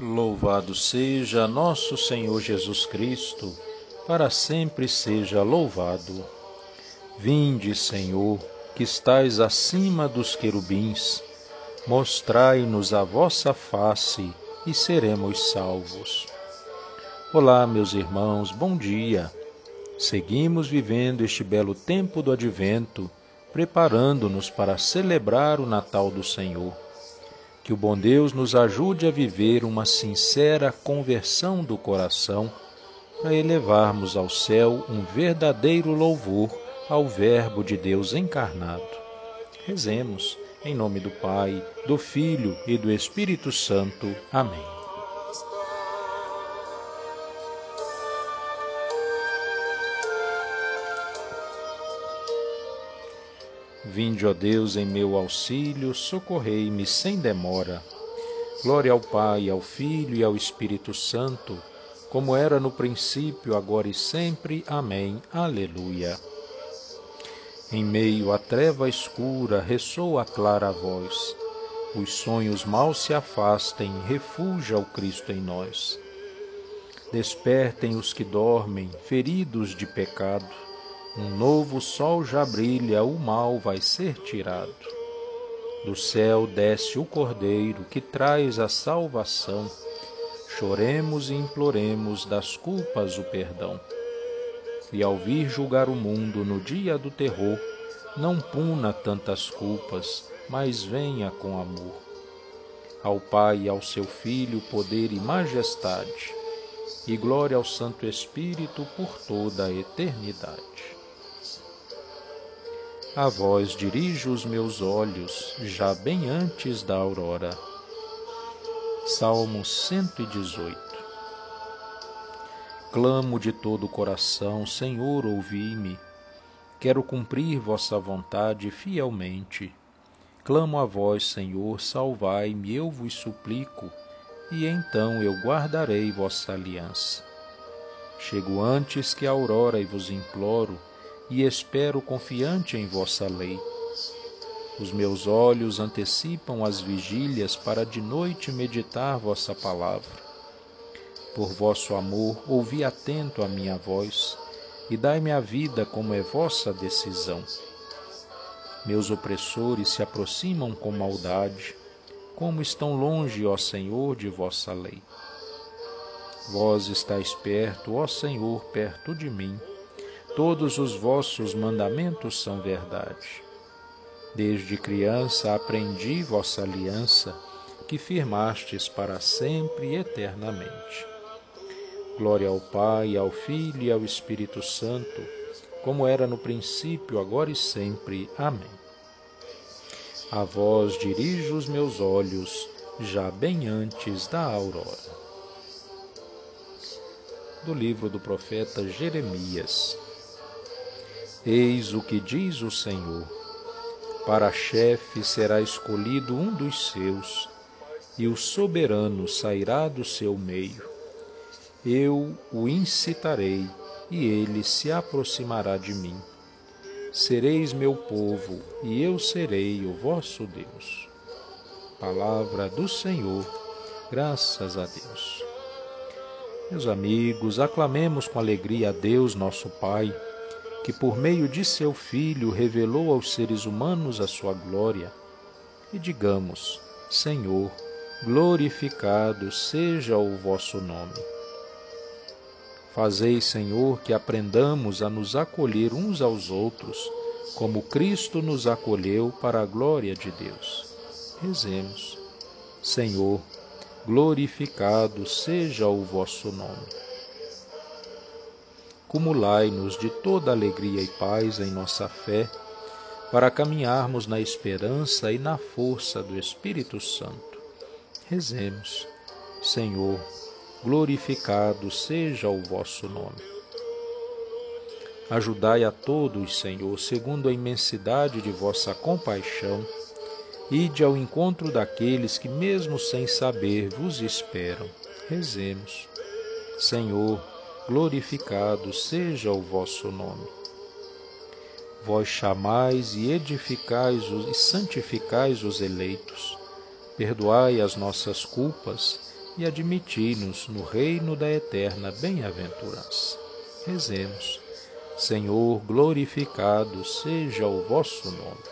Louvado seja nosso Senhor Jesus Cristo, para sempre seja louvado. Vinde, Senhor, que estais acima dos querubins, mostrai-nos a vossa face e seremos salvos. Olá, meus irmãos, bom dia. Seguimos vivendo este belo tempo do advento, preparando-nos para celebrar o Natal do Senhor. Que o bom Deus nos ajude a viver uma sincera conversão do coração para elevarmos ao céu um verdadeiro louvor ao Verbo de Deus encarnado. Rezemos em nome do Pai, do Filho e do Espírito Santo. Amém. Vinde, ó Deus, em meu auxílio, socorrei-me sem demora. Glória ao Pai, ao Filho e ao Espírito Santo, como era no princípio, agora e sempre. Amém. Aleluia. Em meio à treva escura ressoa a clara voz. Os sonhos mal se afastem, refuja o Cristo em nós. Despertem os que dormem, feridos de pecado um novo sol já brilha, o mal vai ser tirado. Do céu desce o Cordeiro que traz a salvação. Choremos e imploremos das culpas o perdão. E ao vir julgar o mundo no dia do terror, não puna tantas culpas, mas venha com amor. Ao Pai e ao seu Filho poder e majestade, e glória ao Santo Espírito por toda a eternidade. A vós dirijo os meus olhos, já bem antes da aurora. Salmo 118 Clamo de todo o coração, Senhor, ouvi-me. Quero cumprir vossa vontade fielmente. Clamo a vós, Senhor, salvai-me, eu vos suplico, e então eu guardarei vossa aliança. Chego antes que a aurora e vos imploro, e espero confiante em vossa lei. Os meus olhos antecipam as vigílias para de noite meditar vossa palavra. Por vosso amor, ouvi atento a minha voz e dai-me a vida como é vossa decisão. Meus opressores se aproximam com maldade, como estão longe, ó Senhor, de vossa lei. Vós estáis perto, ó Senhor, perto de mim Todos os vossos mandamentos são verdade. Desde criança aprendi vossa aliança, que firmastes para sempre e eternamente. Glória ao Pai, ao Filho e ao Espírito Santo, como era no princípio, agora e sempre. Amém. A vós dirijo os meus olhos, já bem antes da aurora. Do livro do profeta Jeremias. Eis o que diz o Senhor: Para chefe será escolhido um dos seus, e o soberano sairá do seu meio. Eu o incitarei, e ele se aproximará de mim. Sereis meu povo, e eu serei o vosso Deus. Palavra do Senhor, graças a Deus. Meus amigos, aclamemos com alegria a Deus, nosso Pai que por meio de seu Filho revelou aos seres humanos a sua glória, e digamos: Senhor, glorificado seja o vosso nome. Fazei, Senhor, que aprendamos a nos acolher uns aos outros, como Cristo nos acolheu para a glória de Deus. Rezemos. Senhor, glorificado seja o vosso nome cumulai-nos de toda alegria e paz em nossa fé, para caminharmos na esperança e na força do Espírito Santo. Rezemos, Senhor, glorificado seja o vosso nome. Ajudai a todos, Senhor, segundo a imensidade de vossa compaixão, ide ao encontro daqueles que, mesmo sem saber, vos esperam. Rezemos, Senhor, glorificado seja o vosso nome. Vós chamais e edificais e santificais os eleitos, perdoai as nossas culpas e admiti-nos no reino da eterna bem-aventurança. Rezemos. Senhor, glorificado seja o vosso nome.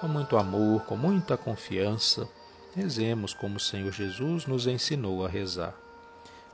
Com muito amor, com muita confiança, rezemos como o Senhor Jesus nos ensinou a rezar.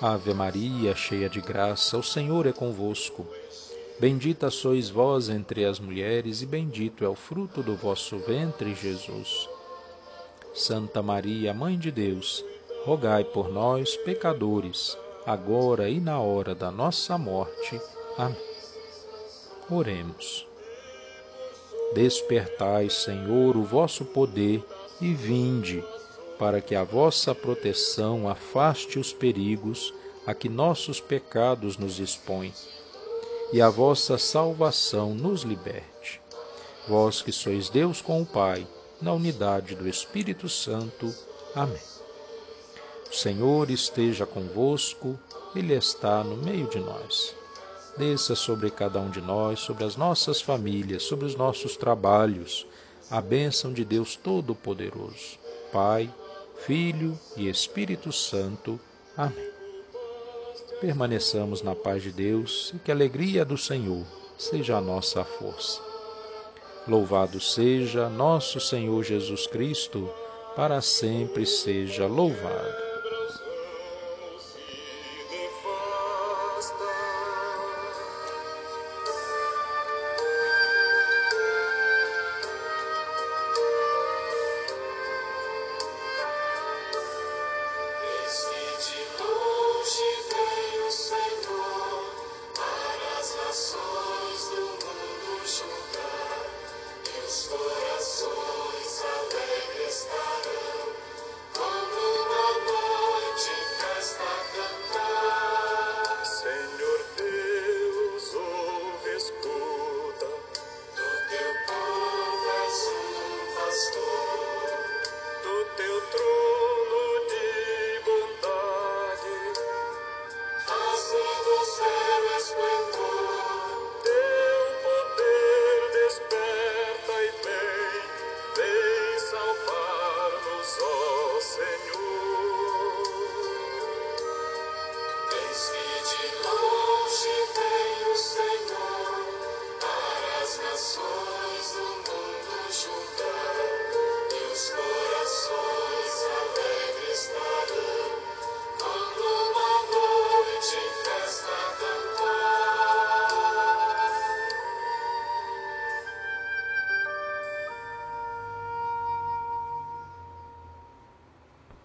Ave Maria, cheia de graça, o Senhor é convosco. Bendita sois vós entre as mulheres, e bendito é o fruto do vosso ventre, Jesus. Santa Maria, Mãe de Deus, rogai por nós, pecadores, agora e na hora da nossa morte. Amém. Oremos. Despertai, Senhor, o vosso poder e vinde para que a vossa proteção afaste os perigos a que nossos pecados nos expõem, e a vossa salvação nos liberte. Vós que sois Deus com o Pai, na unidade do Espírito Santo. Amém. O Senhor esteja convosco, Ele está no meio de nós. Desça sobre cada um de nós, sobre as nossas famílias, sobre os nossos trabalhos, a bênção de Deus Todo-Poderoso, Pai, Filho e Espírito Santo. Amém. Permaneçamos na paz de Deus e que a alegria do Senhor seja a nossa força. Louvado seja nosso Senhor Jesus Cristo, para sempre seja louvado.